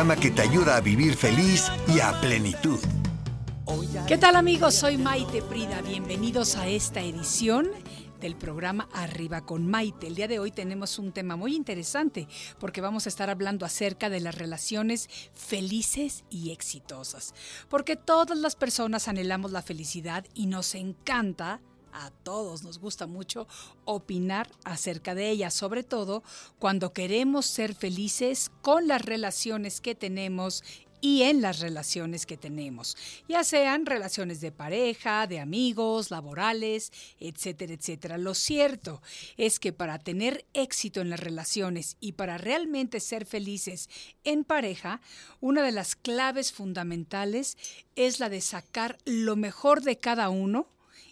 programa que te ayuda a vivir feliz y a plenitud. ¿Qué tal amigos? Soy Maite Prida. Bienvenidos a esta edición del programa Arriba con Maite. El día de hoy tenemos un tema muy interesante porque vamos a estar hablando acerca de las relaciones felices y exitosas. Porque todas las personas anhelamos la felicidad y nos encanta a todos nos gusta mucho opinar acerca de ella, sobre todo cuando queremos ser felices con las relaciones que tenemos y en las relaciones que tenemos, ya sean relaciones de pareja, de amigos, laborales, etcétera, etcétera. Lo cierto es que para tener éxito en las relaciones y para realmente ser felices en pareja, una de las claves fundamentales es la de sacar lo mejor de cada uno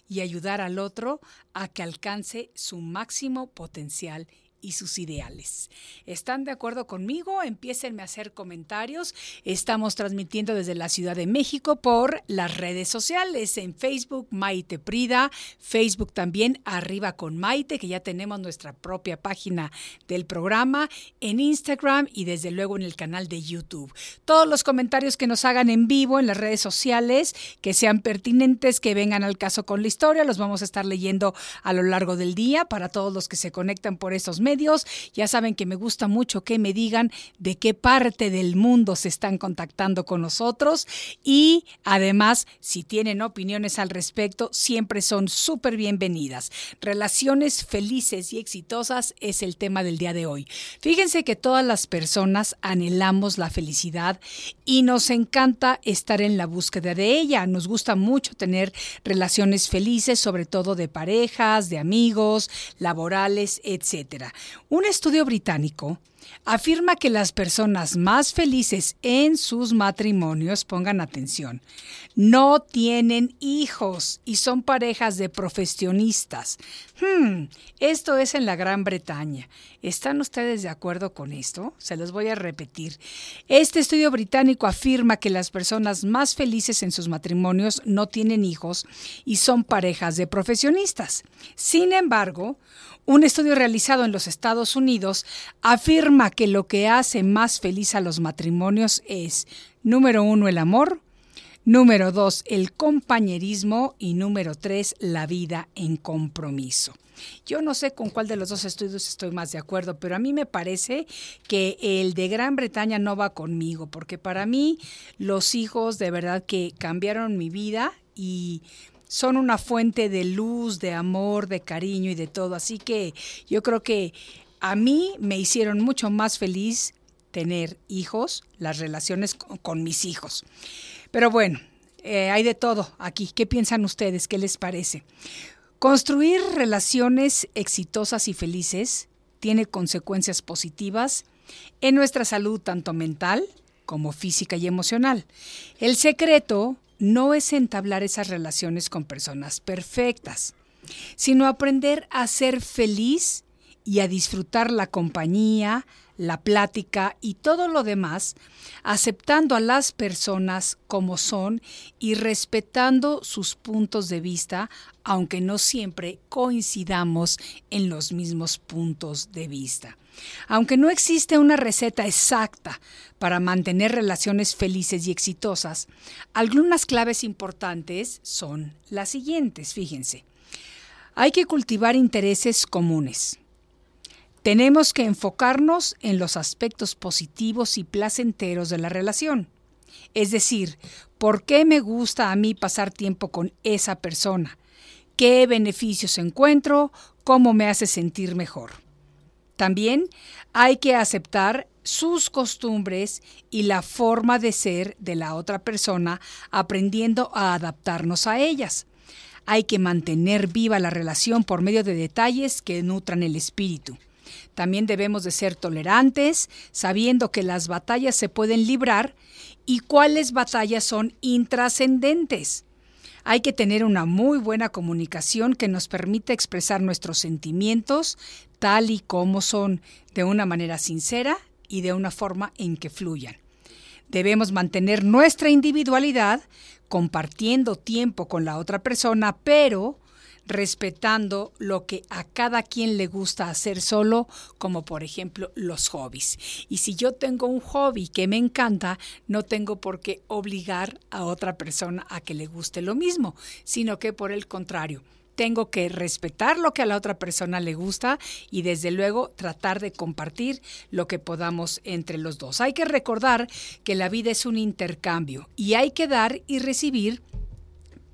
y ayudar al otro a que alcance su máximo potencial y sus ideales. ¿Están de acuerdo conmigo? Empiecen a hacer comentarios. Estamos transmitiendo desde la Ciudad de México por las redes sociales, en Facebook Maite Prida, Facebook también Arriba con Maite, que ya tenemos nuestra propia página del programa, en Instagram y desde luego en el canal de YouTube. Todos los comentarios que nos hagan en vivo en las redes sociales, que sean pertinentes, que vengan al caso con la historia, los vamos a estar leyendo a lo largo del día para todos los que se conectan por estos medios Ya saben que me gusta mucho que me digan de qué parte del mundo se están contactando con nosotros y además si tienen opiniones al respecto siempre son súper bienvenidas. Relaciones felices y exitosas es el tema del día de hoy. Fíjense que todas las personas anhelamos la felicidad y nos encanta estar en la búsqueda de ella. Nos gusta mucho tener relaciones felices, sobre todo de parejas, de amigos, laborales, etcétera. Un estudio británico afirma que las personas más felices en sus matrimonios, pongan atención, no tienen hijos y son parejas de profesionistas. Hmm, esto es en la Gran Bretaña. ¿Están ustedes de acuerdo con esto? Se los voy a repetir. Este estudio británico afirma que las personas más felices en sus matrimonios no tienen hijos y son parejas de profesionistas. Sin embargo, un estudio realizado en los Estados Unidos afirma que lo que hace más feliz a los matrimonios es, número uno, el amor, número dos, el compañerismo y número tres, la vida en compromiso. Yo no sé con cuál de los dos estudios estoy más de acuerdo, pero a mí me parece que el de Gran Bretaña no va conmigo, porque para mí los hijos de verdad que cambiaron mi vida y son una fuente de luz, de amor, de cariño y de todo. Así que yo creo que a mí me hicieron mucho más feliz tener hijos, las relaciones con, mis hijos. Pero bueno, eh, hay de todo aquí. ¿Qué piensan ustedes? ¿Qué les parece? Construir relaciones exitosas y felices tiene consecuencias positivas en nuestra salud tanto mental como física y emocional. El secreto no es entablar esas relaciones con personas perfectas, sino aprender a ser feliz y a disfrutar la compañía, la plática y todo lo demás, aceptando a las personas como son y respetando sus puntos de vista, aunque no siempre coincidamos en los mismos puntos de vista. Aunque no existe una receta exacta para mantener relaciones felices y exitosas, algunas claves importantes son las siguientes, fíjense. Hay que cultivar intereses comunes. Tenemos que enfocarnos en los aspectos positivos y placenteros de la relación. Es decir, ¿por qué me gusta a mí pasar tiempo con esa persona? ¿Qué beneficios encuentro? ¿Cómo me hace sentir mejor? También hay que aceptar sus costumbres y la forma de ser de la otra persona, aprendiendo a adaptarnos a ellas. Hay que mantener viva la relación por medio de detalles que nutran el espíritu. También debemos de ser tolerantes, sabiendo que las batallas se pueden librar y cuáles batallas son intrascendentes. Hay que tener una muy buena comunicación que nos permita expresar nuestros sentimientos tal y como son, de una manera sincera y de una forma en que fluyan. Debemos mantener nuestra individualidad compartiendo tiempo con la otra persona, pero respetando lo que a cada quien le gusta hacer solo, como por ejemplo los hobbies. Y si yo tengo un hobby que me encanta, no tengo por qué obligar a otra persona a que le guste lo mismo, sino que por el contrario, tengo que respetar lo que a la otra persona le gusta y desde luego tratar de compartir lo que podamos entre los dos. Hay que recordar que la vida es un intercambio y hay que dar y recibir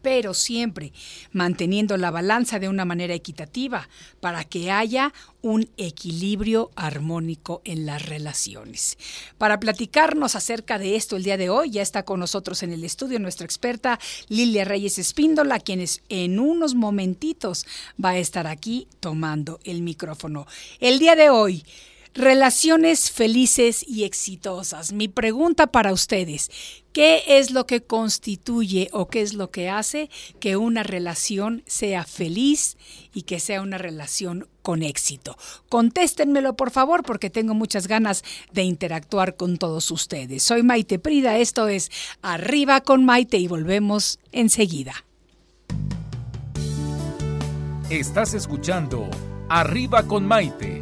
pero siempre manteniendo la balanza de una manera equitativa para que haya un equilibrio armónico en las relaciones. Para platicarnos acerca de esto el día de hoy, ya está con nosotros en el estudio nuestra experta Lilia Reyes Espíndola, quien en unos momentitos va a estar aquí tomando el micrófono. El día de hoy, Relaciones felices y exitosas. Mi pregunta para ustedes, ¿qué es lo que constituye o qué es lo que hace que una relación sea feliz y que sea una relación con éxito? Contéstenmelo por favor porque tengo muchas ganas de interactuar con todos ustedes. Soy Maite Prida, esto es Arriba con Maite y volvemos enseguida. Estás escuchando Arriba con Maite.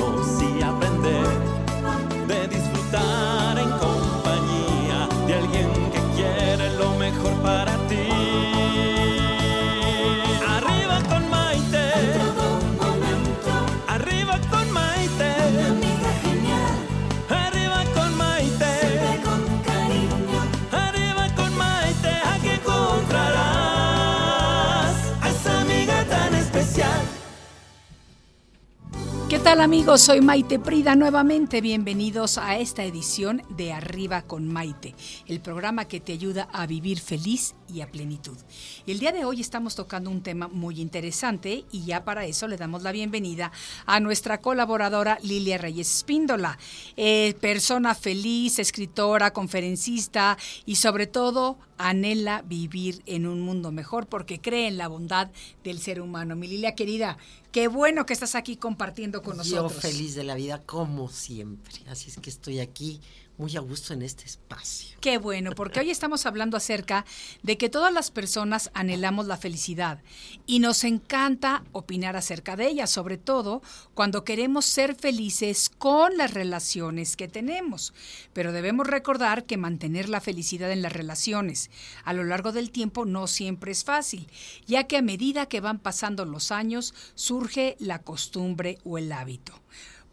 tal amigos? Soy Maite Prida nuevamente. Bienvenidos a esta edición de Arriba con Maite, el programa que te ayuda a vivir feliz y a plenitud. El día de hoy estamos tocando un tema muy interesante y ya para eso le damos la bienvenida a nuestra colaboradora Lilia Reyes Espíndola, eh, persona feliz, escritora, conferencista y sobre todo anhela vivir en un mundo mejor porque cree en la bondad del ser humano. Mi Lilia querida, qué bueno que estás aquí compartiendo con nosotros. Yo feliz de la vida como siempre. Así es que estoy aquí muy a gusto en este espacio. Qué bueno, porque hoy estamos hablando acerca de que todas las personas anhelamos la felicidad y nos encanta opinar acerca de ella, sobre todo cuando queremos ser felices con las relaciones que tenemos. Pero debemos recordar que mantener la felicidad en las relaciones a lo largo del tiempo no siempre es fácil, ya que a medida que van pasando los años surge la costumbre o el hábito.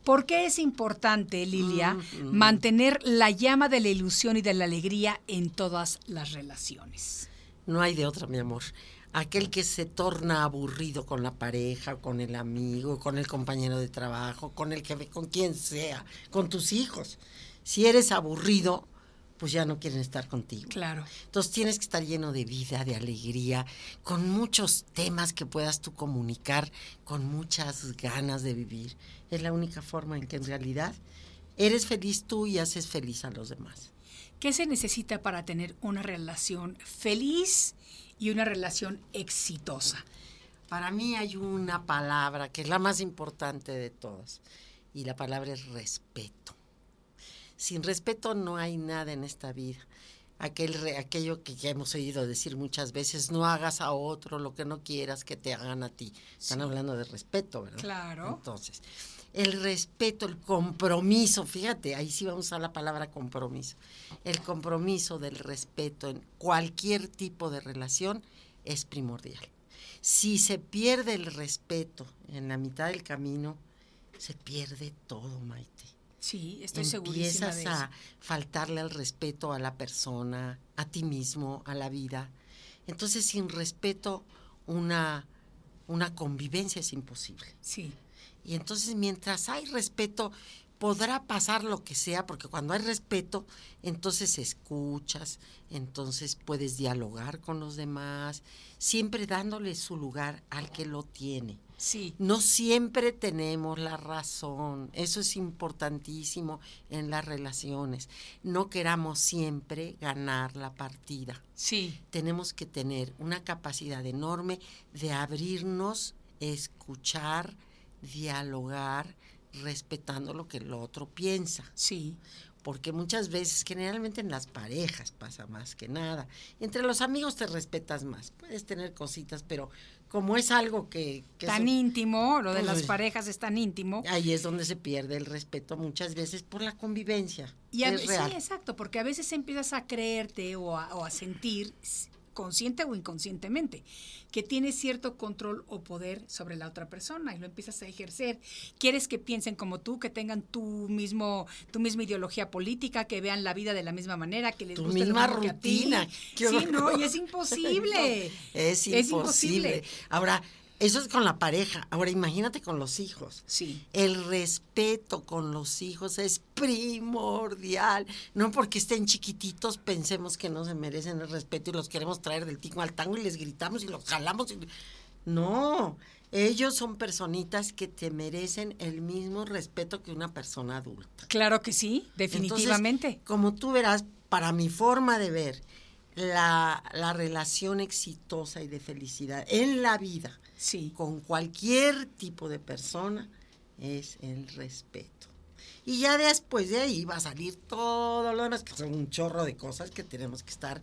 ¿Por qué es importante, Lilia, Mm, mantener la llama de la ilusión y de la alegría en todas las relaciones? No hay de otra, mi amor. Aquel que se torna aburrido con la pareja, con el amigo, con el compañero de trabajo, con el jefe, con quien sea, con tus hijos. Si eres aburrido, pues ya no quieren estar contigo. Claro. Entonces tienes que estar lleno de vida, de alegría, con muchos temas que puedas tú comunicar, con muchas ganas de vivir. Es la única forma en que en realidad eres feliz tú y haces feliz a los demás. ¿Qué se necesita para tener una relación feliz y una relación exitosa? Para mí hay una palabra que es la más importante de todas y la palabra es respeto. Sin respeto no hay nada en esta vida. Aquel, aquello que ya hemos oído decir muchas veces, no hagas a otro lo que no quieras que te hagan a ti. Están Sí. hablando de respeto, ¿verdad? Claro. Entonces, el respeto, el compromiso, fíjate, ahí sí vamos a usar la palabra compromiso. El compromiso del respeto en cualquier tipo de relación es primordial. Si se pierde el respeto en la mitad del camino, se pierde todo, Maite. Sí, estoy Empiezas de eso. a faltarle al respeto a la persona, a ti mismo, a la vida. Entonces, sin respeto, una, una convivencia es imposible. Sí. Y entonces, mientras hay respeto, podrá pasar lo que sea, porque cuando hay respeto, entonces escuchas, entonces puedes dialogar con los demás, siempre dándole su lugar al que lo tiene. Sí. No siempre tenemos la razón, eso es importantísimo en las relaciones. No queramos siempre ganar la partida. Sí. Tenemos que tener una capacidad enorme de abrirnos, escuchar, dialogar, respetando lo que el otro piensa. Sí. Porque muchas veces, generalmente en las parejas pasa más que nada. Entre los amigos te respetas más. Puedes tener cositas, pero como es algo que... que tan íntimo, lo de Pues, las parejas es tan íntimo. Ahí es donde se pierde el respeto muchas veces por la convivencia. Y a es ve- real. sí, exacto, porque a veces empiezas a creerte o a, o a sentir, consciente o inconscientemente, que tienes cierto control o poder sobre la otra persona y lo empiezas a ejercer. Quieres que piensen como tú, que tengan tu mismo, tu misma ideología política, que vean la vida de la misma manera, que les Tu guste lo misma mismo que a ti. rutina. Qué Sí, no, y es imposible. es imposible. Ahora, eso es con la pareja. Ahora, imagínate con los hijos. Sí. El respeto con los hijos es primordial. No porque estén chiquititos pensemos que no se merecen el respeto y los queremos traer del tingo al tango y les gritamos y los jalamos. y- No, ellos son personitas que te merecen el mismo respeto que una persona adulta. Claro que sí, Entonces, definitivamente. como tú verás, para mi forma de ver, la, la relación exitosa y de felicidad en la vida sí. con cualquier tipo de persona es el respeto. Y ya después de ahí va a salir todo lo demás, que son un chorro de cosas que tenemos que estar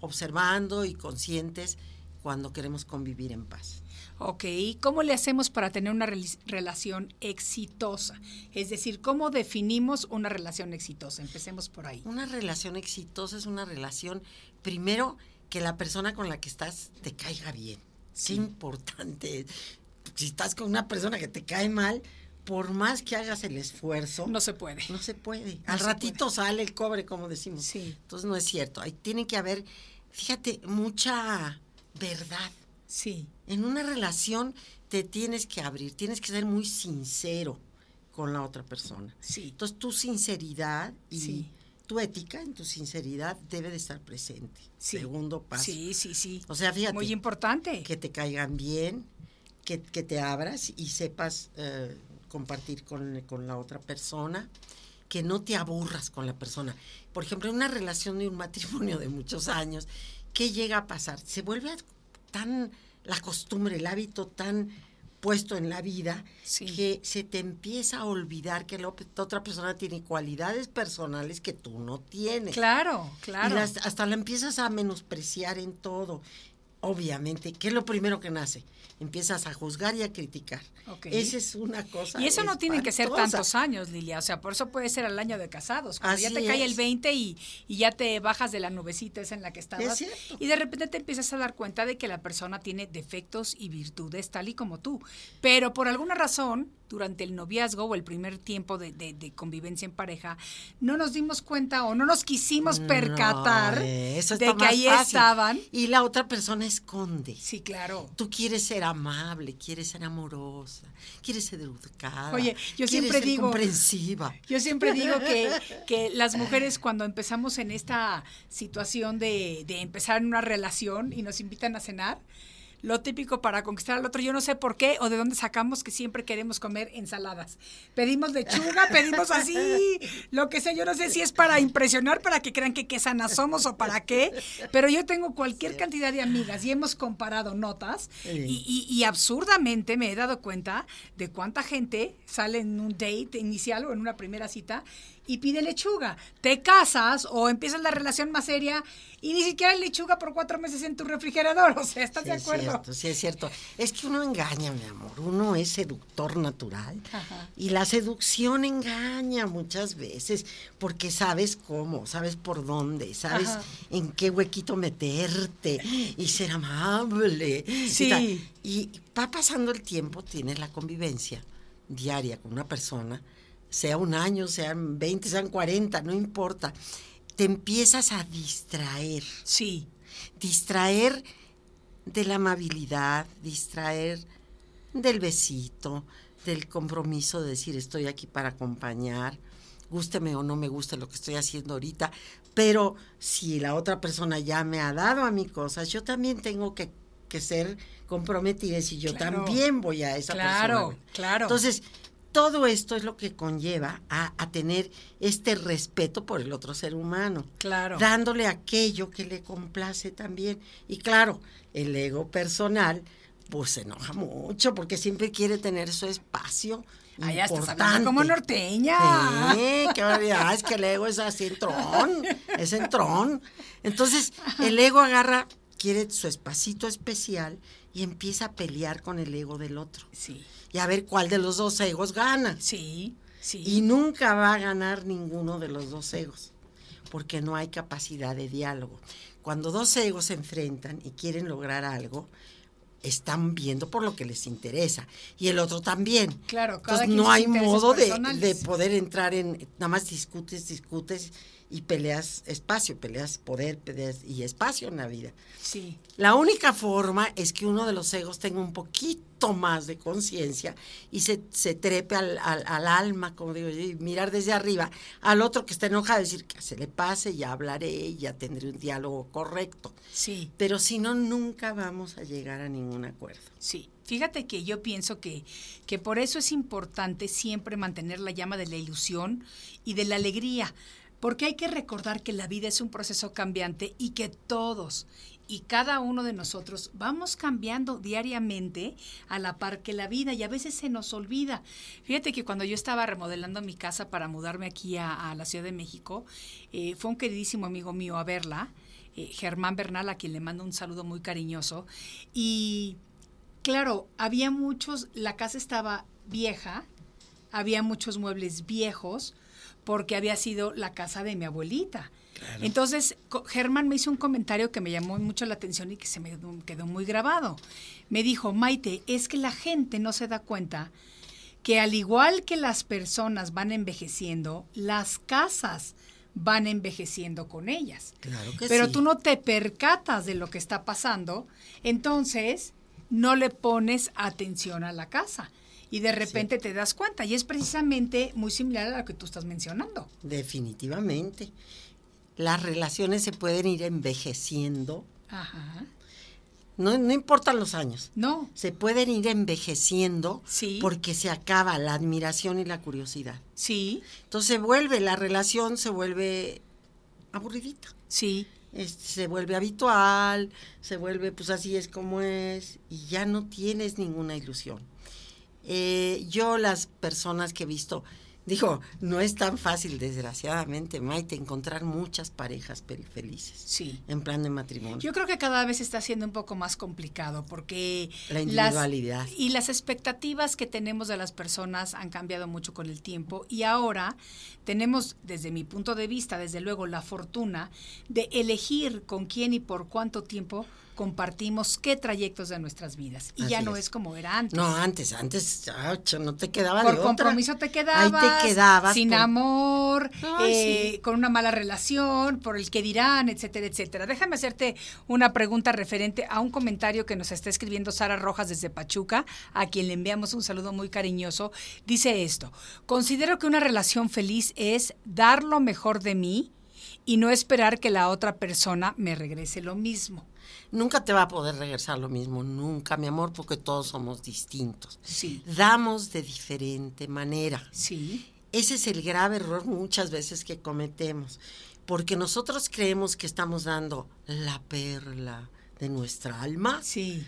observando y conscientes cuando queremos convivir en paz. Ok, ¿cómo le hacemos para tener una rel- relación exitosa? Es decir, ¿cómo definimos una relación exitosa? Empecemos por ahí. Una relación exitosa es una relación, primero, que la persona con la que estás te caiga bien. Qué importante. Si estás con una persona que te cae mal, por más que hagas el esfuerzo, No se puede. no se puede. No Al se ratito sale el cobre, como decimos. Sí. Entonces no es cierto. Ahí tiene que haber, fíjate, mucha verdad. Sí, En una relación te tienes que abrir, tienes que ser muy sincero con la otra persona. sí. Entonces tu sinceridad y Sí. Tu ética en tu sinceridad debe de estar presente. Sí. Segundo paso. Sí, sí, sí. O sea, fíjate, Muy importante. que te caigan bien, que, que te abras y sepas eh, compartir con, con la otra persona, que no te aburras con la persona. Por ejemplo, en una relación de un matrimonio de muchos años, ¿qué llega a pasar? Se vuelve tan la costumbre, el hábito tan puesto en la vida Sí. que se te empieza a olvidar que la otra persona tiene cualidades personales que tú no tienes. Claro, Y claro. las- hasta la empiezas a menospreciar en todo. Obviamente, ¿qué es lo primero que nace? Empiezas a juzgar y a criticar. Esa es una cosa. Y eso no tienen que ser tantos años, Lilia. O sea, por eso puede ser al año de casados. Cuando ya te cae el es. 20 y, y ya te bajas de la nubecita esa en la que estabas. Y de repente te empiezas a dar cuenta de que la persona tiene defectos y virtudes tal y como tú. Pero por alguna razón, durante el noviazgo o el primer tiempo de, de- de convivencia en pareja, no nos dimos cuenta o no nos quisimos percatar No, eso de que ahí fácil. estaban. Y la otra persona esconde. Sí, claro. Tú quieres ser amable, quieres ser amorosa, quieres ser educada. Oye, yo siempre ser digo- comprensiva. Yo siempre digo que, que las mujeres cuando empezamos en esta situación de, de empezar en una relación y nos invitan a cenar, lo típico para conquistar al otro, yo no sé por qué o de dónde sacamos que siempre queremos comer ensaladas. Pedimos lechuga, pedimos así, lo que sea, yo no sé si es para impresionar, para que crean que qué sanas somos o para qué, pero yo tengo cualquier cantidad de amigas y hemos comparado notas Sí. y, y- y absurdamente me he dado cuenta de cuánta gente sale en un date inicial o en una primera cita y pide lechuga. Te casas o empiezas la relación más seria y ni siquiera hay lechuga por cuatro meses en tu refrigerador. O sea, ¿estás Sí, de es acuerdo? cierto, sí, es cierto. Es que uno engaña, mi amor. Uno es seductor natural. Ajá. Y la seducción engaña muchas veces porque sabes cómo, sabes por dónde, sabes Ajá. en qué huequito meterte y ser amable. Sí. Y va pasando el tiempo, tienes la convivencia diaria con una persona, sea un año, sean 20, sean 40, no importa. Te empiezas a distraer Sí, distraer de la amabilidad, distraer del besito, del compromiso de decir estoy aquí para acompañar, gústeme o no me guste lo que estoy haciendo ahorita, pero si la otra persona ya me ha dado a mí cosas, yo también tengo que, que ser comprometida y decir yo Claro. también voy a esa Claro, persona. claro. Entonces, todo esto es lo que conlleva a, a tener este respeto por el otro ser humano Claro. dándole aquello que le complace también. Y claro, el ego personal, pues se enoja mucho porque siempre quiere tener su espacio. Ya estás hablando como norteña. Sí, qué barbaridad, es que el ego es así entrón, es entrón. Entonces, el ego agarra, quiere su espacito especial y empieza a pelear con el ego del otro. Sí, Y a ver cuál de los dos egos gana. sí, sí. Y nunca va a ganar ninguno de los dos egos, porque no hay capacidad de diálogo. Cuando dos egos se enfrentan y quieren lograr algo, están viendo por lo que les interesa. Y el otro también. Claro, cada Entonces no hay modo de, de poder entrar en, nada más discutes, discutes y peleas espacio, peleas poder, peleas y espacio en la vida. sí, La única forma es que uno de los egos tenga un poquito más de conciencia y se, se trepe al, al- al alma, como digo y mirar desde arriba al otro que está enojado, decir que se le pase, ya hablaré, ya tendré un diálogo correcto. sí. Pero si no, nunca vamos a llegar a ningún acuerdo. Sí, fíjate que yo pienso que, que por eso es importante siempre mantener la llama de la ilusión y de la alegría, porque hay que recordar que la vida es un proceso cambiante y que todos y cada uno de nosotros vamos cambiando diariamente a la par que la vida y a veces se nos olvida. Fíjate que cuando yo estaba remodelando mi casa para mudarme aquí a, la Ciudad de México, eh, fue un queridísimo amigo mío a verla, eh, Germán Bernal, a quien le mando un saludo muy cariñoso, y Claro, había muchos, la casa estaba vieja, había muchos muebles viejos, porque había sido la casa de mi abuelita. Entonces, Germán me hizo un comentario que me llamó mucho la atención y que se me quedó- quedó muy grabado. Me dijo, Maite, es que la gente no se da cuenta que al igual que las personas van envejeciendo, las casas van envejeciendo con ellas. Claro que Pero sí. tú no te percatas de lo que está pasando, entonces no le pones atención a la casa y de repente te das cuenta. Y es precisamente muy similar a lo que tú estás mencionando. Definitivamente. Las relaciones se pueden ir envejeciendo, Ajá. no, no importan los años. No, Se pueden ir envejeciendo Sí. porque se acaba la admiración y la curiosidad. sí, Entonces se vuelve, la relación se vuelve aburridita. sí, se vuelve habitual, se vuelve pues así es como es y ya no tienes ninguna ilusión. Eh, yo las personas que he visto, digo, no es tan fácil desgraciadamente, Maite, encontrar muchas parejas felices sí. en plan de matrimonio. Yo creo que cada vez está siendo un poco más complicado porque La las- individualidad. y las expectativas que tenemos de las personas han cambiado mucho con el tiempo y ahora tenemos, desde mi punto de vista, desde luego, la fortuna de elegir con quién y por cuánto tiempo compartimos qué trayectos de nuestras vidas. Y ya no es. es como era antes. No, antes, antes, no te quedaba Por de otra. compromiso te quedabas, Ahí te quedabas. sin por- amor, Ay, eh, sí. con una mala relación, por el que dirán, etcétera, etcétera. Déjame hacerte una pregunta referente a un comentario que nos está escribiendo Sara Rojas desde Pachuca, a quien le enviamos un saludo muy cariñoso. Dice esto, considero que una relación feliz es dar lo mejor de mí y no esperar que la otra persona me regrese lo mismo. Nunca te va a poder regresar lo mismo, nunca, mi amor, porque todos somos distintos. Sí, Damos de diferente manera. sí, Ese es el grave error muchas veces que cometemos, porque nosotros creemos que estamos dando la perla de nuestra alma, sí,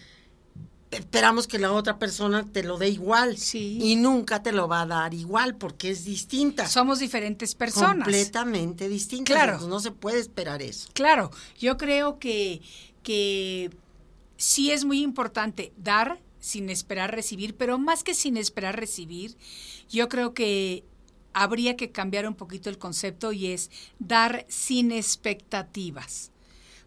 esperamos que la otra persona te lo dé igual Sí. y nunca te lo va a dar igual porque es distinta, somos diferentes personas. completamente distinta. Claro. Entonces, no se puede esperar eso. Claro, yo creo que, que sí es muy importante dar sin esperar recibir, pero más que sin esperar recibir, yo creo que habría que cambiar un poquito el concepto y es dar sin expectativas.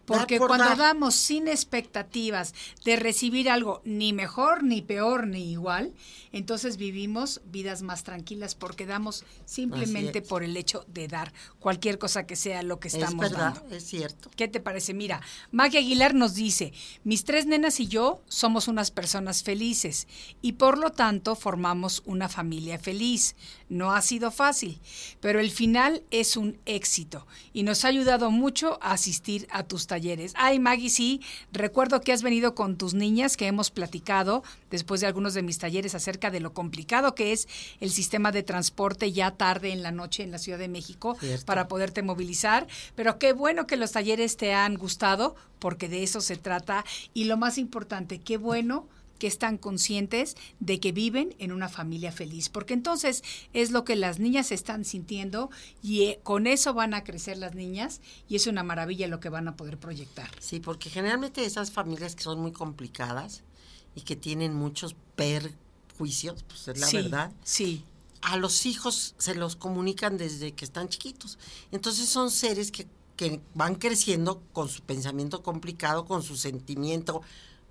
Porque por cuando dar. damos sin expectativas de recibir algo ni mejor, ni peor, ni igual, entonces vivimos vidas más tranquilas porque damos simplemente por el hecho de dar cualquier cosa que sea lo que estamos es verdad, dando. es cierto. ¿Qué te parece? Mira, Maggie Aguilar nos dice, mis tres nenas y yo somos unas personas felices y por lo tanto formamos una familia feliz. No ha sido fácil, pero el final es un éxito y nos ha ayudado mucho a asistir a tus talleres. Ay, Maggie, sí, recuerdo que has venido con tus niñas que hemos platicado después de algunos de mis talleres acerca de lo complicado que es el sistema de transporte ya tarde en la noche en la Ciudad de México Cierto. para poderte movilizar, pero qué bueno que los talleres te han gustado, porque de eso se trata. Y lo más importante, qué bueno que están conscientes de que viven en una familia feliz, porque entonces es lo que las niñas están sintiendo y eh, con eso van a crecer las niñas y es una maravilla lo que van a poder proyectar. Sí, porque generalmente esas familias que son muy complicadas y que tienen muchos perjuicios, pues es la sí, verdad, Sí, a los hijos se los comunican desde que están chiquitos. Entonces son seres que, que van creciendo con su pensamiento complicado, con su sentimiento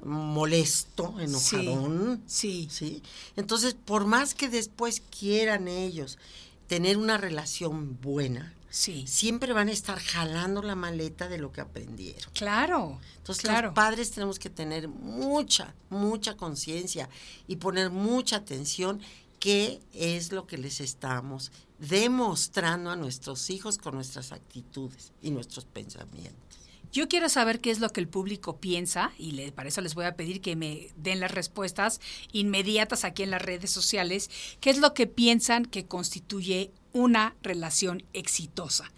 molesto, enojadón. sí. ¿sí? Entonces, por más que después quieran ellos tener una relación buena, sí. siempre van a estar jalando la maleta de lo que aprendieron. Claro. Entonces claro. los padres tenemos que tener mucha, mucha conciencia y poner mucha atención qué es lo que les estamos demostrando a nuestros hijos con nuestras actitudes y nuestros pensamientos. Yo quiero saber qué es lo que el público piensa y para eso les voy a pedir que me den las respuestas inmediatas aquí en las redes sociales. ¿Qué es lo que piensan que constituye una relación exitosa?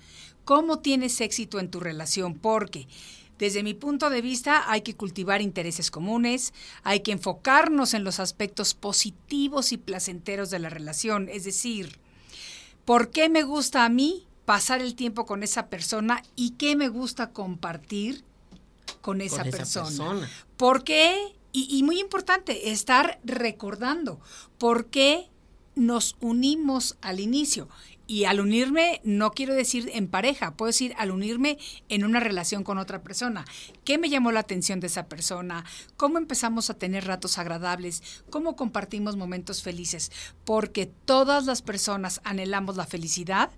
¿Cómo tienes éxito en tu relación? Porque desde mi punto de vista hay que cultivar intereses comunes, hay que enfocarnos en los aspectos positivos y placenteros de la relación, es decir, ¿por qué me gusta a mí pasar el tiempo con esa persona y qué me gusta compartir con esa, esa persona. persona. ¿Por qué? Y, y muy importante, estar recordando por qué nos unimos al inicio. Y al unirme, no quiero decir en pareja, puedo decir al unirme en una relación con otra persona. ¿Qué me llamó la atención de esa persona? ¿Cómo empezamos a tener ratos agradables? ¿Cómo compartimos momentos felices? Porque todas las personas anhelamos la felicidad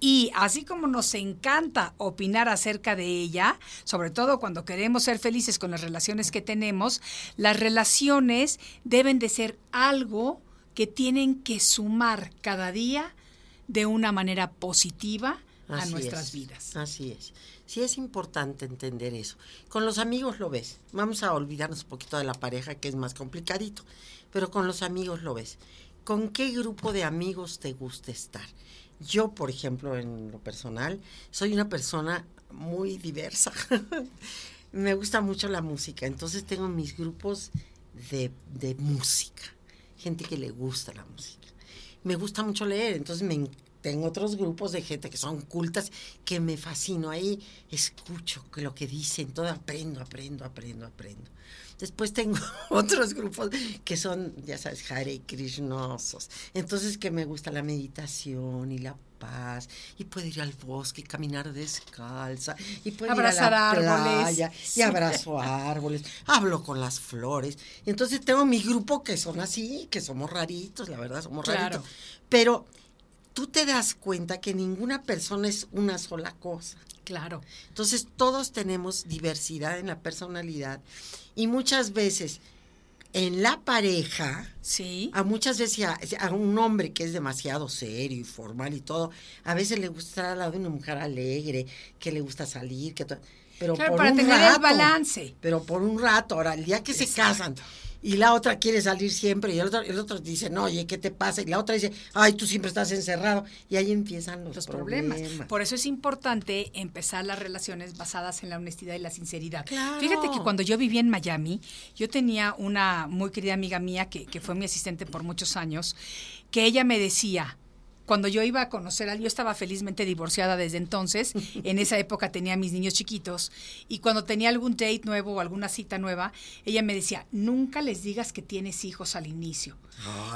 y así como nos encanta opinar acerca de ella, sobre todo cuando queremos ser felices con las relaciones que tenemos, las relaciones deben de ser algo que tienen que sumar cada día de una manera positiva a nuestras es, vidas. Así es. Sí es importante entender eso. Con los amigos lo ves. Vamos a olvidarnos un poquito de la pareja que es más complicadito, pero con los amigos lo ves. ¿Con qué grupo de amigos te gusta estar? Yo, por ejemplo, en lo personal, soy una persona muy diversa. Me gusta mucho la música, entonces tengo mis grupos de, de música, gente que le gusta la música. Me gusta mucho leer, entonces me, en- tengo otros grupos de gente que son cultas que me fascino. Ahí escucho lo que dicen, todo aprendo, aprendo, aprendo, aprendo. Después tengo otros grupos que son, ya sabes, Hare Krishnosos. Entonces que me gusta la meditación y la paz. Y puedo ir al bosque y caminar descalza. Y puedo Abrazar ir a la árboles. playa Sí. y abrazo árboles. Hablo con las flores. Entonces tengo mi grupo que son así, que somos raritos, la verdad, somos Claro. raritos. Pero tú te das cuenta que ninguna persona es una sola cosa. Claro. Entonces todos tenemos diversidad en la personalidad y muchas veces en la pareja, Sí. a muchas veces a, a un hombre que es demasiado serio y formal y todo, a veces le gusta estar al lado de una mujer alegre, que le gusta salir, que pero Claro, por para un tener el rato, balance. Pero por un rato, ahora el día que se casan y la otra quiere salir siempre y el otro, el otro dice, no, oye, ¿qué te pasa? Y la otra dice, ay, tú siempre estás encerrado. Y ahí empiezan los, los problemas. problemas. Por eso es importante empezar las relaciones basadas en la honestidad y la sinceridad. Claro. Fíjate que cuando yo vivía en Miami, yo tenía una muy querida amiga mía que, que fue mi asistente por muchos años, que ella me decía, cuando yo iba a conocer a yo estaba felizmente divorciada desde entonces, en esa época tenía mis niños chiquitos, y cuando tenía algún date nuevo o alguna cita nueva, ella me decía, nunca les digas que tienes hijos al inicio.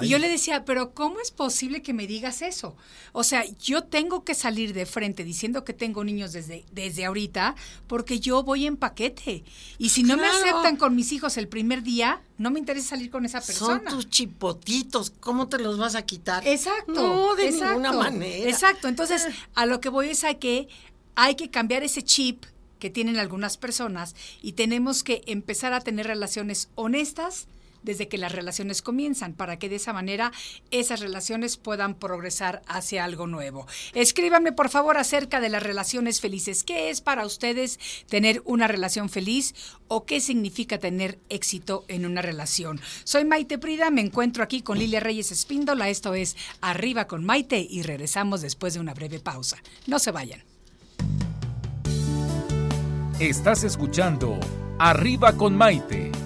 Y yo le decía, pero ¿cómo es posible que me digas eso? O sea, yo tengo que salir de frente diciendo que tengo niños desde, desde ahorita porque yo voy en paquete. Y si no me aceptan con mis hijos el primer día, no me interesa salir con esa persona. Son tus chipotitos, ¿cómo te los vas a quitar? Exacto. No, de exacto, ninguna manera. Exacto. Entonces, a lo que voy es a que hay que cambiar ese chip que tienen algunas personas y tenemos que empezar a tener relaciones honestas desde que las relaciones comienzan, para que de esa manera esas relaciones puedan progresar hacia algo nuevo. Escríbanme por favor acerca de las relaciones felices. ¿Qué es para ustedes tener una relación feliz o qué significa tener éxito en una relación? Soy Maite Prida, me encuentro aquí con Lilia Reyes Espíndola. Esto es Arriba con Maite y regresamos después de una breve pausa. No se vayan. Estás escuchando Arriba con Maite.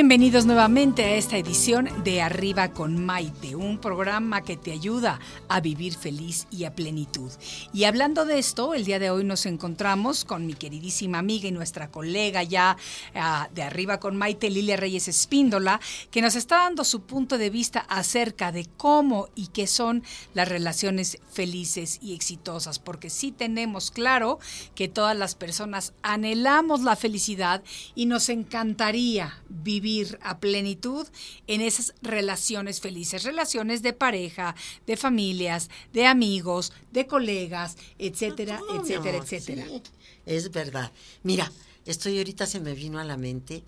Bienvenidos nuevamente a esta edición de Arriba con Maite, un programa que te ayuda a vivir feliz y a plenitud. Y hablando de esto, el día de hoy nos encontramos con mi queridísima amiga y nuestra colega ya ah, de Arriba con Maite, Lilia Reyes Espíndola, que nos está dando su punto de vista acerca de cómo y qué son las relaciones felices y exitosas, porque sí tenemos claro que todas las personas anhelamos la felicidad y nos encantaría vivir a plenitud en esas relaciones felices, relaciones de pareja, de familias, de amigos, de colegas, etcétera, mi etcétera, amor, etcétera. sí, es verdad. Mira, estoy ahorita se me vino a la mente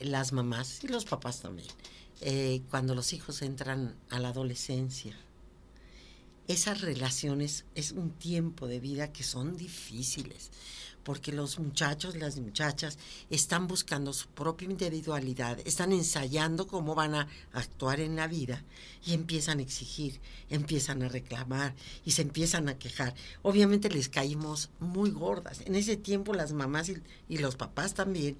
las mamás y los papás también. eh, cuando los hijos entran a la adolescencia. Esas relaciones es un tiempo de vida que son difíciles, porque los muchachos, las muchachas están buscando su propia individualidad, están ensayando cómo van a actuar en la vida y empiezan a exigir, empiezan a reclamar y se empiezan a quejar. Obviamente les caímos muy gordas. En ese tiempo las mamás y, y los papás también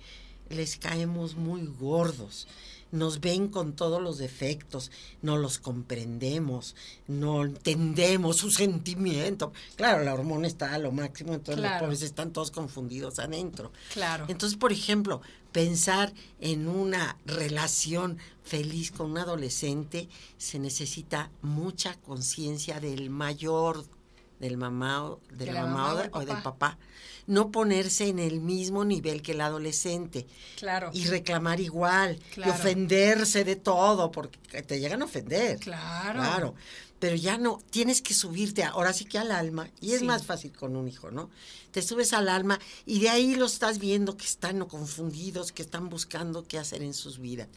les caemos muy gordos. Nos ven con todos los defectos, no los comprendemos, no entendemos su sentimiento. Claro, la hormona está a lo máximo, entonces los pobres están todos confundidos adentro. Claro. Entonces, por ejemplo, pensar en una relación feliz con un adolescente se necesita mucha conciencia del mayor, del mamá, o- de, De la, la mamá, mamá o, o de- del o del papá. No ponerse en el mismo nivel que el adolescente Claro. y reclamar igual Claro. y ofenderse de todo porque te llegan a ofender. Claro. Claro. Pero ya no, tienes que subirte ahora sí que al alma y es Sí. más fácil con un hijo, ¿no? Te subes al alma y de ahí lo estás viendo que están confundidos, que están buscando qué hacer en sus vidas.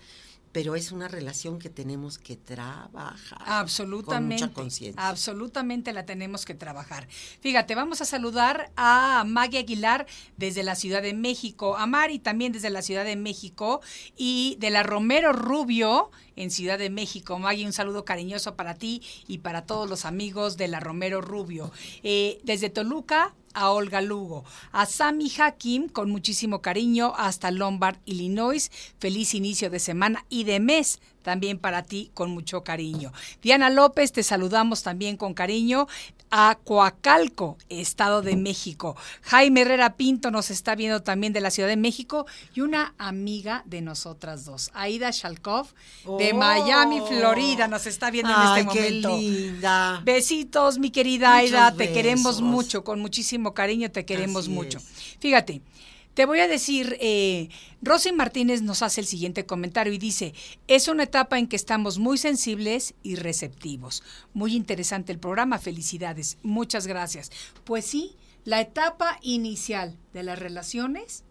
Pero es una relación que tenemos que trabajar. Absolutamente. Con mucha conciencia. Absolutamente la tenemos que trabajar. Fíjate, vamos a saludar a Maggie Aguilar desde la Ciudad de México, a Mari también desde la Ciudad de México y de la Romero Rubio en Ciudad de México. Maggie, un saludo cariñoso para ti y para todos los amigos de la Romero Rubio. Eh, desde Toluca, a Olga Lugo, a Sami Hakim con muchísimo cariño hasta Lombard, Illinois. Feliz inicio de semana y de mes también para ti con mucho cariño. Diana López, te saludamos también con cariño a Coacalco, Estado de México. Jaime Herrera Pinto nos está viendo también de la Ciudad de México y una amiga de nosotras dos, Aida Shalkov, de Oh. Miami, Florida, nos está viendo en este qué momento. linda. Besitos, mi querida Muchos Aida, te queremos mucho, con muchísimo cariño te queremos Así mucho. es. Fíjate, te voy a decir, eh, Rosy Martínez nos hace el siguiente comentario y dice, es una etapa en que estamos muy sensibles y receptivos. Muy interesante el programa, felicidades, muchas gracias. Pues sí, la etapa inicial de las relaciones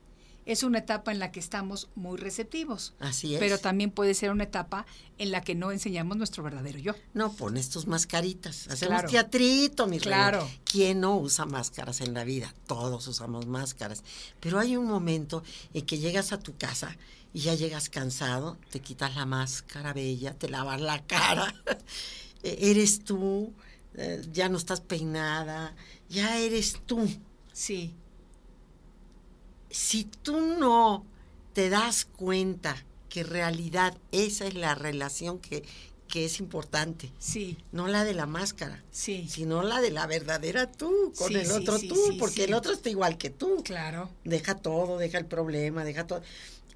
es una etapa en la que estamos muy receptivos. Así es. Pero también puede ser una etapa en la que no enseñamos nuestro verdadero yo. No, pones tus mascaritas. Hacemos Claro. teatrito, mi reina. Claro. ¿Quién no usa máscaras en la vida? Todos usamos máscaras. Pero hay un momento en que llegas a tu casa y ya llegas cansado, te quitas la máscara bella, te lavas la cara, e- eres tú, eh, ya no estás peinada, ya eres tú. Sí, Si tú no te das cuenta que en realidad esa es la relación que, que es importante, sí, no la de la máscara, sí. sino la de la verdadera tú, con Sí, el otro sí, tú, porque el otro está igual que tú. Claro. Deja todo, deja el problema, deja todo.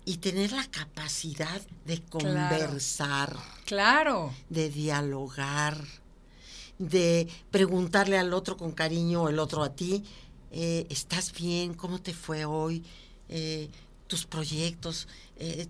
Y tener la capacidad de conversar, Claro. de dialogar, de preguntarle al otro con cariño o el otro a ti, eh, ¿estás bien? ¿Cómo te fue hoy? Eh, tus proyectos. eh,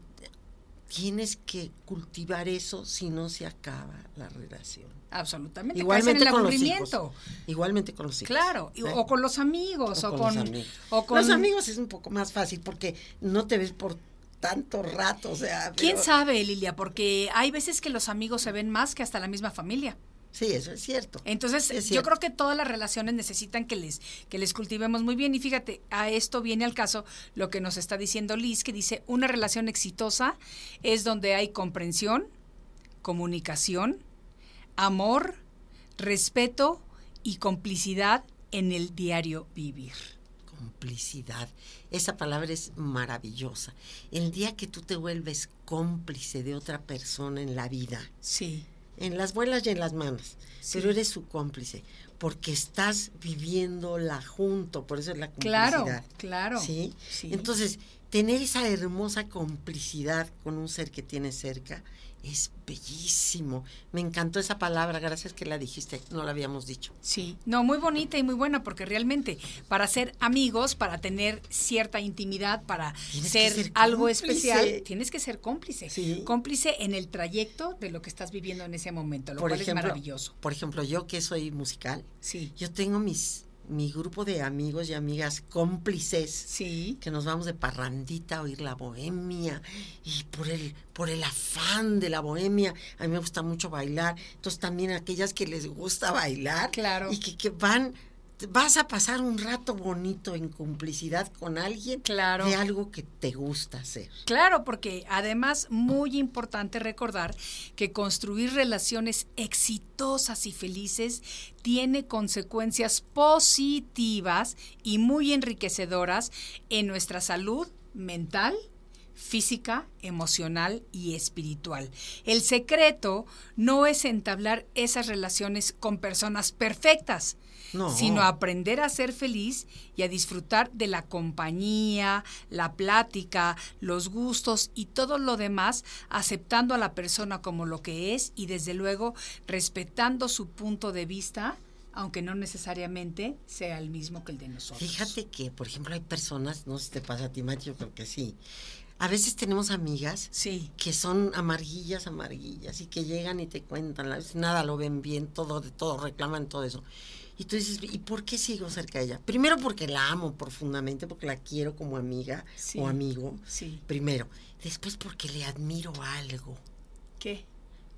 tienes que cultivar eso si no se acaba la relación. Absolutamente. Igualmente Caes en el con los hijos. Igualmente con los hijos. Claro. ¿eh? O con los amigos. O, O con, los amigos. o con- Los amigos es un poco más fácil porque no te ves por tanto rato, o sea. ¿Quién pero- sabe, Lilia? Porque hay veces que los amigos se ven más que hasta la misma familia. Sí, eso es cierto. Entonces, Es yo creo que todas las relaciones necesitan que les, que les cultivemos muy bien. Y fíjate, a esto viene al caso lo que nos está diciendo Liz, que dice, una relación exitosa es donde hay comprensión, comunicación, amor, respeto y complicidad en el diario vivir. Complicidad. Esa palabra es maravillosa. El día que tú te vuelves cómplice de otra persona en la vida, Sí, en las buenas y en las Sí. pero eres su cómplice, porque estás viviéndola junto, por eso es la claro, complicidad. claro. ¿Sí? Sí. Entonces, tener esa hermosa complicidad con un ser que tienes cerca es bellísimo. Me encantó esa palabra, gracias que la dijiste, no la habíamos dicho. Sí, no, muy bonita y muy buena, porque realmente para ser amigos, para tener cierta intimidad, para ser, ser algo cómplice. especial, tienes que ser cómplice. Sí. Cómplice en el trayecto de lo que estás viviendo en ese momento, lo por cual ejemplo, es maravilloso. Por ejemplo, yo que soy musical, Sí, yo tengo mis mi grupo de amigos y amigas cómplices sí, que nos vamos de parrandita a oír la bohemia y por el por el afán de la bohemia. A mí me gusta mucho bailar. Entonces también aquellas que les gusta bailar Claro. y que, que van vas a pasar un rato bonito en complicidad con alguien Claro. de algo que te gusta hacer Claro, porque además muy importante recordar que construir relaciones exitosas y felices tiene consecuencias positivas y muy enriquecedoras en nuestra salud mental, física, emocional y espiritual. El secreto no es entablar esas relaciones con personas perfectas, No. sino aprender a ser feliz y a disfrutar de la compañía, la plática, los gustos y todo lo demás, aceptando a la persona como lo que es y desde luego respetando su punto de vista, aunque no necesariamente sea el mismo que el de nosotros. Fíjate que, por ejemplo, hay personas, no sé si te pasa a ti, Mati, yo creo que sí. A veces tenemos amigas Sí, que son amarguillas, amarguillas, y que llegan y te cuentan, nada lo ven bien, todo, de todo, reclaman todo eso. Y tú dices, ¿y por qué sigo cerca de ella? Primero porque la amo profundamente, porque la quiero como amiga Sí. o amigo. sí. Primero. Después porque le admiro algo. ¿Qué?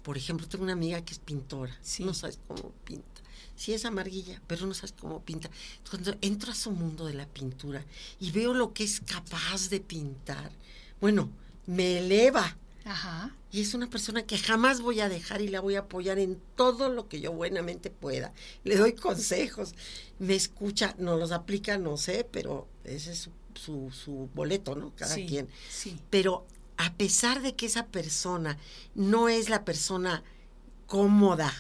Por ejemplo, tengo una amiga que es pintora. Sí. No sabes cómo pinta. Sí es amarguilla, pero no sabes cómo pinta. Cuando entro a su mundo de la pintura y veo lo que es capaz de pintar, bueno, me eleva. Ajá. Y es una persona que jamás voy a dejar y la voy a apoyar en todo lo que yo buenamente pueda. Le doy consejos, me escucha, no los aplica, no sé, pero ese es su, su, su boleto, ¿no? Cada sí, quien. Sí. Pero a pesar de que esa persona no es la persona cómoda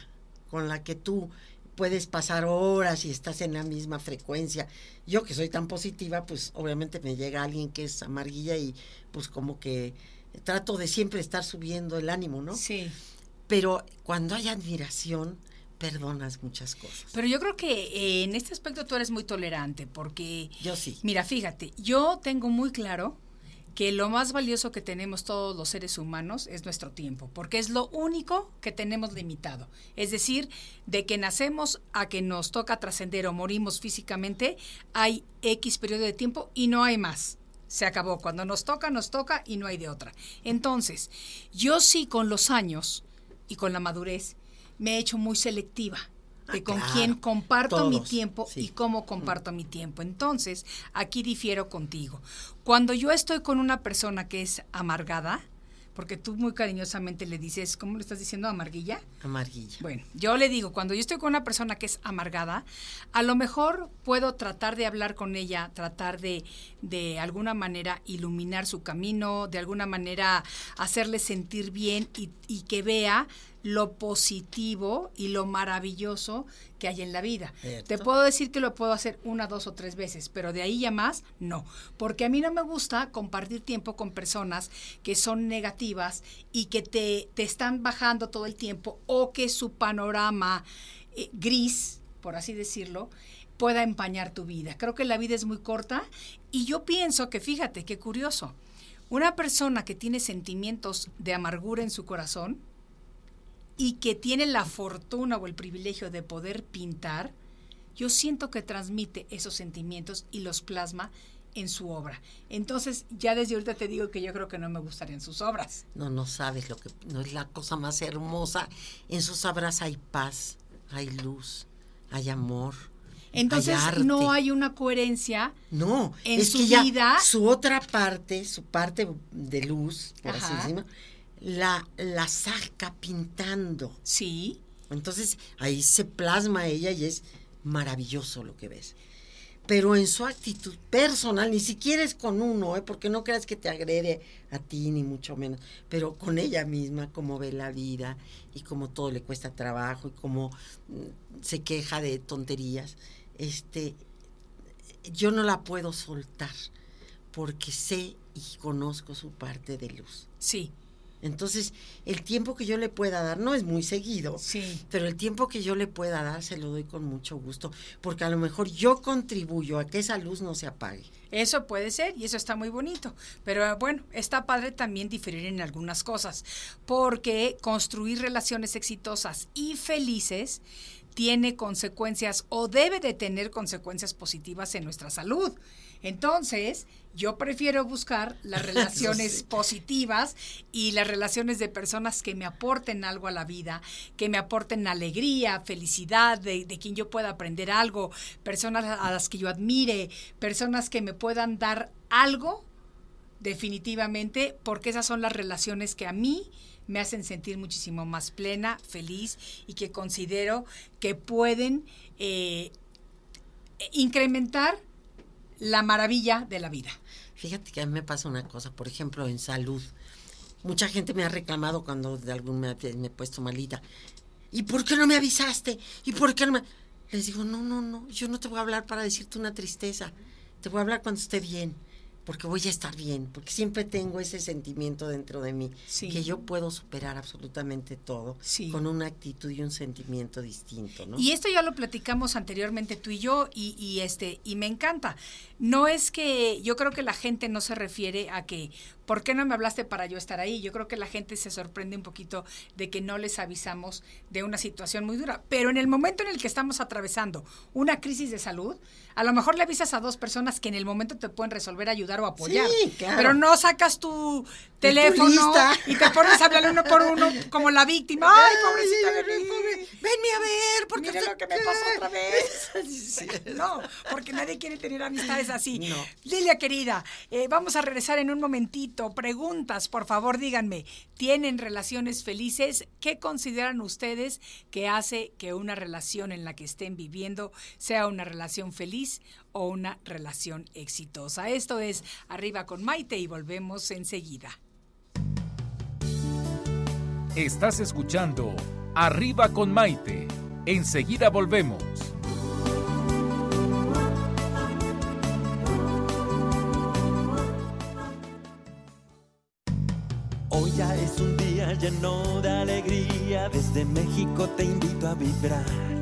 con la que tú puedes pasar horas y estás en la misma frecuencia. Yo que soy tan positiva, pues obviamente me llega alguien que es amarguilla y pues como que trato de siempre estar subiendo el ánimo, ¿no? Sí. Pero cuando hay admiración, perdonas muchas cosas. Pero yo creo que eh, en este aspecto tú eres muy tolerante porque... Yo sí. Mira, fíjate, yo tengo muy claro que lo más valioso que tenemos todos los seres humanos es nuestro tiempo, porque es lo único que tenemos limitado. Es decir, de que nacemos a que nos toca trascender o morimos físicamente, hay X periodo de tiempo y no hay más. Se acabó. Cuando nos toca, nos toca y no hay de otra. Entonces, yo sí con los años y con la madurez me he hecho muy selectiva de Ah, con claro. quién comparto mi tiempo sí. y cómo comparto mi tiempo. Entonces, aquí difiero contigo. Cuando yo estoy con una persona que es amargada, porque tú muy cariñosamente le dices, ¿cómo le estás diciendo amarguilla? Amarguilla. Bueno, yo le digo, cuando yo estoy con una persona que es amargada, a lo mejor puedo tratar de hablar con ella, tratar de, de alguna manera iluminar su camino, de alguna manera hacerle sentir bien y, y que vea lo positivo y lo maravilloso que hay en la vida. Cierto. Te puedo decir que lo puedo hacer una, dos o tres veces, pero de ahí ya más, no. Porque a mí no me gusta compartir tiempo con personas que son negativas y que te, te están bajando todo el tiempo o que su panorama eh, gris, por así decirlo, pueda empañar tu vida. Creo que la vida es muy corta y yo pienso que, fíjate, qué curioso, una persona que tiene sentimientos de amargura en su corazón, y que tiene la fortuna o el privilegio de poder pintar, yo siento que transmite esos sentimientos y los plasma en su obra. Entonces, ya desde ahorita te digo que yo creo que no me gustarían sus obras. No, no sabes lo que no es la cosa más hermosa. En sus obras hay paz, hay luz, hay amor. Entonces, hay no hay una coherencia. No, en es su que ya vida- su otra parte, su parte de luz, por así decirlo, la, la saca pintando. Sí, Entonces ahí se plasma ella y es maravilloso lo que ves. Pero en su actitud personal, ni siquiera es con uno, ¿eh? porque no creas que te agrede a ti, ni mucho menos, pero con ella misma, cómo ve la vida y cómo todo le cuesta trabajo y cómo mm, se queja de tonterías. Este, yo no la puedo soltar porque sé y conozco su parte de luz. sí, Entonces, el tiempo que yo le pueda dar, no es muy seguido, sí. pero el tiempo que yo le pueda dar se lo doy con mucho gusto, porque a lo mejor yo contribuyo a que esa luz no se apague. Eso puede ser y eso está muy bonito. Pero eh, bueno, está padre también diferir en algunas cosas, porque construir relaciones exitosas y felices tiene consecuencias o debe de tener consecuencias positivas en nuestra salud. Entonces, yo prefiero buscar las relaciones sí. positivas y las relaciones de personas que me aporten algo a la vida, que me aporten alegría, felicidad, de, de quien yo pueda aprender algo, personas a las que yo admire, personas que me puedan dar algo, definitivamente, porque esas son las relaciones que a mí me hacen sentir muchísimo más plena, feliz y que considero que pueden eh, incrementar la maravilla de la vida. Fíjate que a mí me pasa una cosa, por ejemplo, en salud. Mucha gente me ha reclamado cuando de algún me, me he puesto malita. ¿Y por qué no me avisaste? ¿Y por qué no me...? Les digo, no, no, no, yo no te voy a hablar para decirte una tristeza. Te voy a hablar cuando esté bien, porque voy a estar bien, porque siempre tengo ese sentimiento dentro de mí, Sí. que yo puedo superar absolutamente todo Sí. con una actitud y un sentimiento distinto, ¿no? Y esto ya lo platicamos anteriormente tú y yo y, y, este y me encanta. No es que yo creo que la gente no se refiere a que ¿por qué no me hablaste para yo estar ahí? Yo creo que la gente se sorprende un poquito de que no les avisamos de una situación muy dura, pero en el momento en el que estamos atravesando una crisis de salud, a lo mejor le avisas a dos personas que en el momento te pueden resolver, ayudar o apoyar. Sí, claro. Pero no sacas tu teléfono y te pones a hablar uno por uno como la víctima. Ay, pobrecita de mí. pobre, Venme a ver, porque usted lo que me pasó otra vez. Sí. No, porque nadie quiere tener amistades así. No. Lilia querida, eh, vamos a regresar en un momentito. Preguntas, por favor, díganme. ¿Tienen relaciones felices? ¿Qué consideran ustedes que hace que una relación en la que estén viviendo sea una relación feliz o una relación exitosa? Esto es Arriba con Maite y volvemos enseguida. Estás escuchando Arriba con Maite. Enseguida volvemos. Hoy ya es un día lleno de alegría, desde México te invito a vibrar.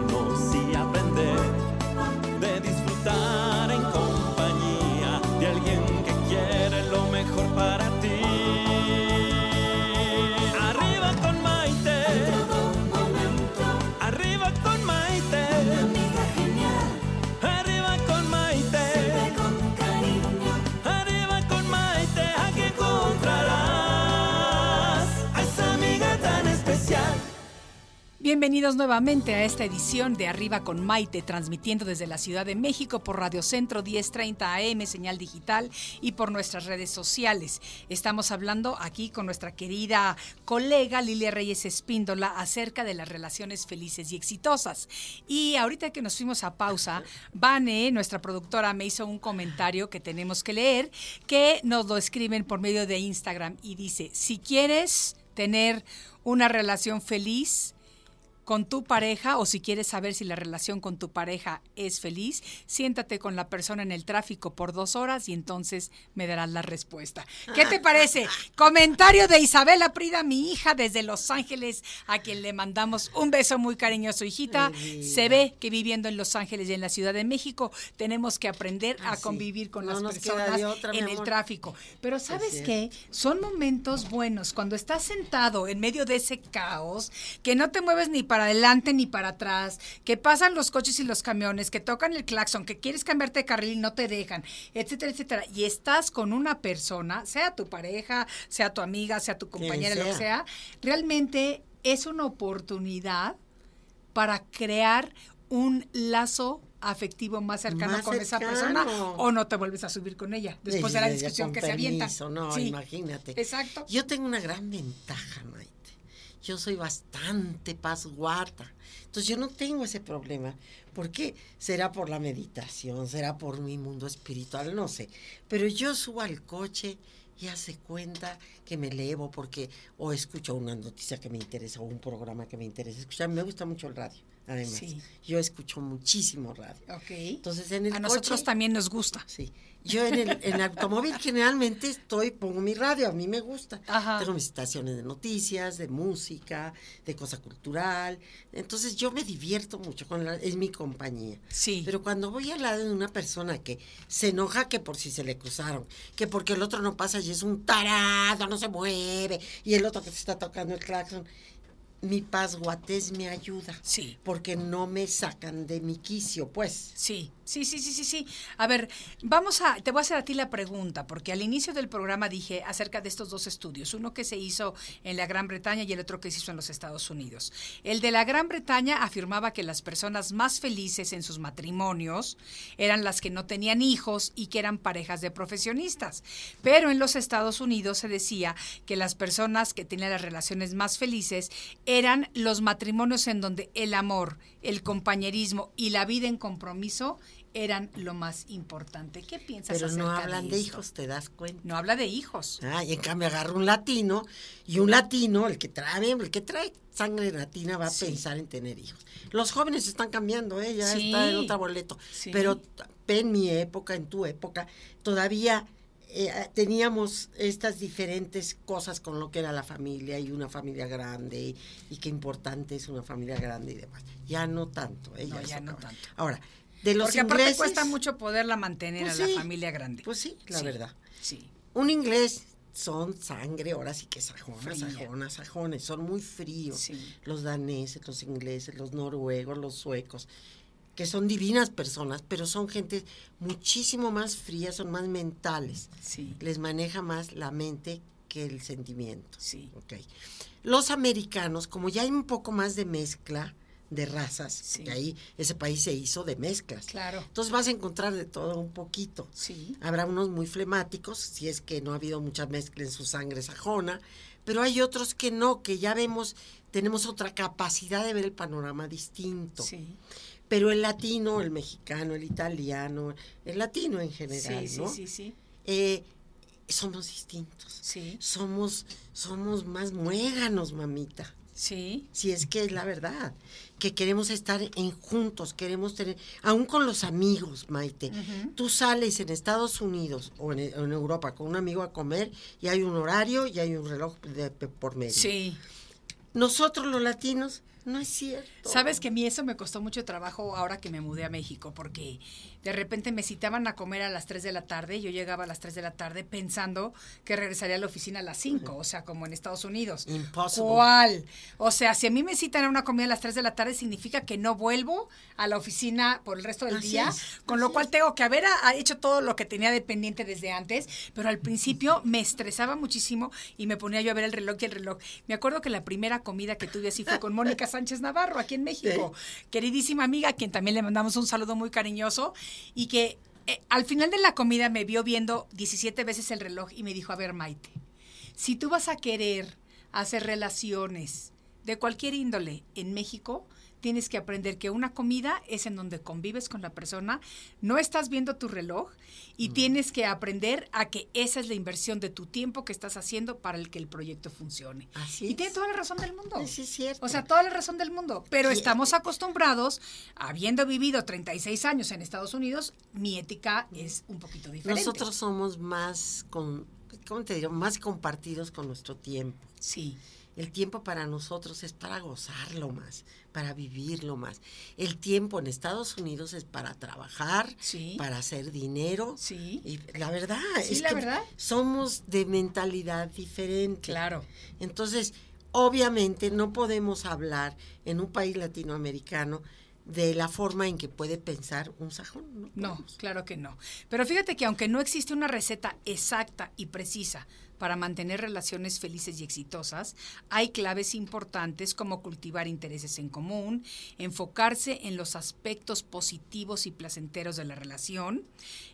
Bienvenidos nuevamente a esta edición de Arriba con Maite, transmitiendo desde la Ciudad de México por Radio Centro 1030 AM, señal digital y por nuestras redes sociales. Estamos hablando aquí con nuestra querida colega Lilia Reyes Espíndola acerca de las relaciones felices y exitosas. Y ahorita que nos fuimos a pausa, Vane, nuestra productora, me hizo un comentario que tenemos que leer, que nos lo escriben por medio de Instagram y dice, si quieres tener una relación feliz, con tu pareja o si quieres saber si la relación con tu pareja es feliz, siéntate con la persona en el tráfico por dos horas y entonces me darás la respuesta. ¿Qué te parece? Comentario de Isabela Prida, mi hija desde Los Ángeles, a quien le mandamos un beso muy cariñoso, hijita. Se ve que viviendo en Los Ángeles y en la Ciudad de México tenemos que aprender Ah, a sí. convivir con No las personas otra, en el tráfico. Pero ¿sabes qué? Son momentos buenos cuando estás sentado en medio de ese caos, que no te mueves ni para adelante ni para atrás, que pasan los coches y los camiones, que tocan el claxon, que quieres cambiarte de carril y no te dejan, etcétera, etcétera. Y estás con una persona, sea tu pareja, sea tu amiga, sea tu compañera, lo que sea, sea. realmente es una oportunidad para crear un lazo afectivo más cercano Más con esa persona o no te vuelves a subir con ella después de la discusión que se avienta. No, Sí, imagínate. Exacto. Yo tengo una gran ventaja. Yo soy bastante pasguata. Entonces yo no tengo ese problema. ¿Por qué? Será por la meditación, será por mi mundo espiritual, no sé. Pero yo subo al coche y hace cuenta que me elevo porque o escucho una noticia que me interesa o un programa que me interesa escuchar. Me gusta mucho el radio, además. Sí. Yo escucho muchísimo radio. Entonces en el a nosotros también nos gusta. Sí. Yo en el, en el automóvil generalmente estoy, pongo mi radio, a mí me gusta. Ajá. Tengo mis estaciones de noticias, de música, de cosa cultural. Entonces yo me divierto mucho con la, es mi compañía. Sí. Pero cuando voy al lado de una persona que se enoja que por si se le cruzaron, que porque el otro no pasa y es un tarado, no se mueve, y el otro que se está tocando el claxon, mi pasguatez me ayuda. Sí. Porque no me sacan de mi quicio, pues. Sí, sí, sí, sí, sí, sí. A ver, vamos a, te voy a hacer a ti la pregunta, porque al inicio del programa dije acerca de estos dos estudios, uno que se hizo en la Gran Bretaña y el otro que se hizo en los Estados Unidos. El de la Gran Bretaña afirmaba que las personas más felices en sus matrimonios eran las que no tenían hijos y que eran parejas de profesionistas. Pero en los Estados Unidos se decía que las personas que tenían las relaciones más felices eran los matrimonios en donde el amor, el compañerismo y la vida en compromiso eran lo más importante. ¿Qué piensas Pero no hablan de, esto? hijos, te das cuenta. No habla de hijos. Ah, y en cambio agarra un latino y un latino, el que trae, el que trae sangre latina va a Sí. pensar en tener hijos. Los jóvenes están cambiando, ¿eh? ya Sí. está en otro boleto. Sí. Pero en mi época, en tu época, todavía eh, teníamos estas diferentes cosas con lo que era la familia y una familia grande y, y qué importante es una familia grande y demás. Ya no tanto, ¿eh? No, ya no acabó. tanto. Ahora, de los Porque ingleses, cuesta mucho poderla mantener Pues a sí. la familia grande. Pues sí, la Sí, verdad. Sí. Un inglés son sangre, ahora sí que sajonas, Fría. sajonas, sajones, son muy fríos. Sí. Los daneses, los ingleses, los noruegos, los suecos, que son divinas personas, pero son gente muchísimo más frías, son más mentales. Sí. Les maneja más la mente que el sentimiento. Sí. Ok. Los americanos, como ya hay un poco más de mezcla de razas, Sí. ahí ese país se hizo de mezclas. Claro. Entonces vas a encontrar de todo un poquito. Sí. Habrá unos muy flemáticos, si es que no ha habido mucha mezcla en su sangre sajona, pero hay otros que no, que ya vemos, tenemos otra capacidad de ver el panorama distinto. Sí. Pero el latino, el mexicano, el italiano, el latino en general, Sí, sí, ¿no? sí, sí. Eh, somos distintos. Sí, Somos, somos más muéganos, mamita. Sí. Si es que es la verdad, que queremos estar en juntos, queremos tener, aún con los amigos, Maite. Tú sales en Estados Unidos o en, en Europa con un amigo a comer y hay un horario y hay un reloj de, de por medio. Sí. Nosotros los latinos, no es cierto. Sabes que a mí eso me costó mucho trabajo ahora que me mudé a México, porque de repente me citaban a comer a las 3 de la tarde, y yo llegaba a las 3 de la tarde pensando que regresaría a la oficina a las 5, o sea, como en Estados Unidos. Impossible. ¿Cuál? O sea, si a mí me citan a una comida a las 3 de la tarde, significa que no vuelvo a la oficina por el resto del Así día, es, con lo cual es. tengo que haber a- a hecho todo lo que tenía de pendiente desde antes, pero al principio me estresaba muchísimo y me ponía yo a ver el reloj y el reloj. Me acuerdo que la primera comida que tuve así fue con Mónica Sánchez Navarro, aquí en México, queridísima amiga, a quien también le mandamos un saludo muy cariñoso, y que eh, al final de la comida me vio viendo 17 veces el reloj y me dijo, a ver, Maite, si tú vas a querer hacer relaciones de cualquier índole en México, tienes que aprender que una comida es en donde convives con la persona, no estás viendo tu reloj y Mm. tienes que aprender a que esa es la inversión de tu tiempo que estás haciendo para el que el proyecto funcione. Así y es. tiene toda la razón del mundo. Sí, es cierto. O sea, toda la razón del mundo. Pero Sí. estamos acostumbrados, habiendo vivido 36 años en Estados Unidos, mi ética es un poquito diferente. Nosotros somos más, con, ¿cómo te digo? Más compartidos con nuestro tiempo. Sí. El tiempo para nosotros es para gozarlo más, para vivirlo más. El tiempo en Estados Unidos es para trabajar, Sí. para hacer dinero. Sí. Y la verdad Sí, es la que verdad. somos de mentalidad diferente. Claro. Entonces, obviamente no podemos hablar en un país latinoamericano de la forma en que puede pensar un sajón. No, claro que no. Pero fíjate que aunque no existe una receta exacta y precisa para mantener relaciones felices y exitosas, hay claves importantes como cultivar intereses en común, enfocarse en los aspectos positivos y placenteros de la relación,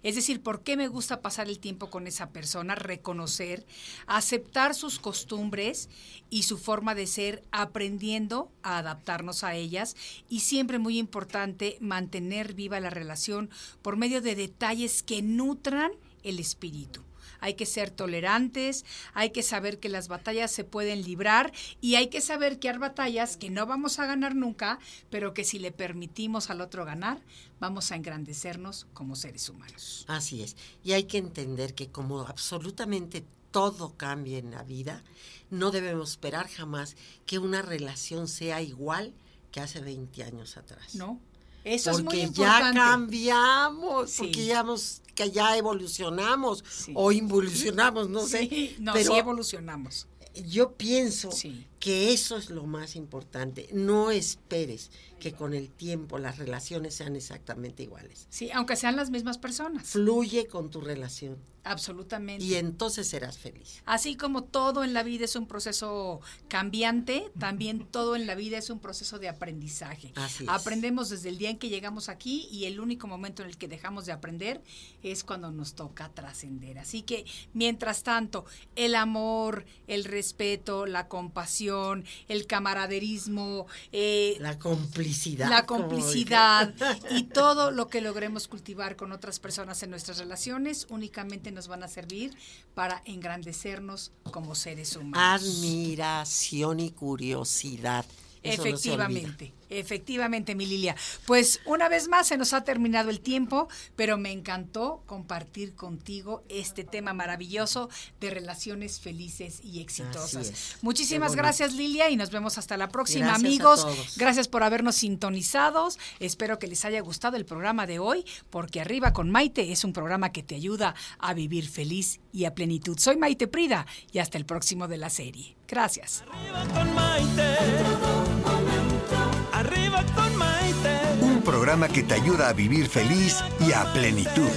es decir, por qué me gusta pasar el tiempo con esa persona, reconocer, aceptar sus costumbres y su forma de ser, aprendiendo a adaptarnos a ellas. Y siempre muy importante mantener viva la relación por medio de detalles que nutran el espíritu. Hay que ser tolerantes, hay que saber que las batallas se pueden librar y hay que saber que hay batallas que no vamos a ganar nunca, pero que si le permitimos al otro ganar, vamos a engrandecernos como seres humanos. Así es. Y hay que entender que como absolutamente todo cambia en la vida, no debemos esperar jamás que una relación sea igual que hace 20 años atrás. ¿No? Eso es muy porque ya importante. cambiamos, Sí. porque ya, hemos- que ya evolucionamos Sí. o involucionamos, no sé. Sí, no, pero sí evolucionamos. yo pienso Sí. que eso es lo más importante. No esperes que con el tiempo las relaciones sean exactamente iguales. Sí, aunque sean las mismas personas. Fluye con tu relación Absolutamente. y entonces serás feliz. Así como todo en la vida es un proceso cambiante, también todo en la vida es un proceso de aprendizaje. Así es. Aprendemos desde el día en que llegamos aquí y el único momento en el que dejamos de aprender es cuando nos toca trascender. Así que, mientras tanto, el amor, el respeto, la compasión, el camaraderismo, eh, La complicidad. la complicidad y todo lo que logremos cultivar con otras personas en nuestras relaciones únicamente nos van a servir para engrandecernos como seres humanos. Admiración y curiosidad. Eso no se olvida. Efectivamente, mi Lilia. Pues una vez más se nos ha terminado el tiempo, pero me encantó compartir contigo este tema maravilloso de relaciones felices y exitosas. Muchísimas gracias, Lilia, y nos vemos hasta la próxima, Gracias amigos. Gracias por habernos sintonizados. Espero que les haya gustado el programa de hoy, porque Arriba con Maite es un programa que te ayuda a vivir feliz y a plenitud. Soy Maite Prida y hasta el próximo de la serie. Gracias. Arriba con Maite. Arriba con Maite. Un programa que te ayuda a vivir feliz y a plenitud.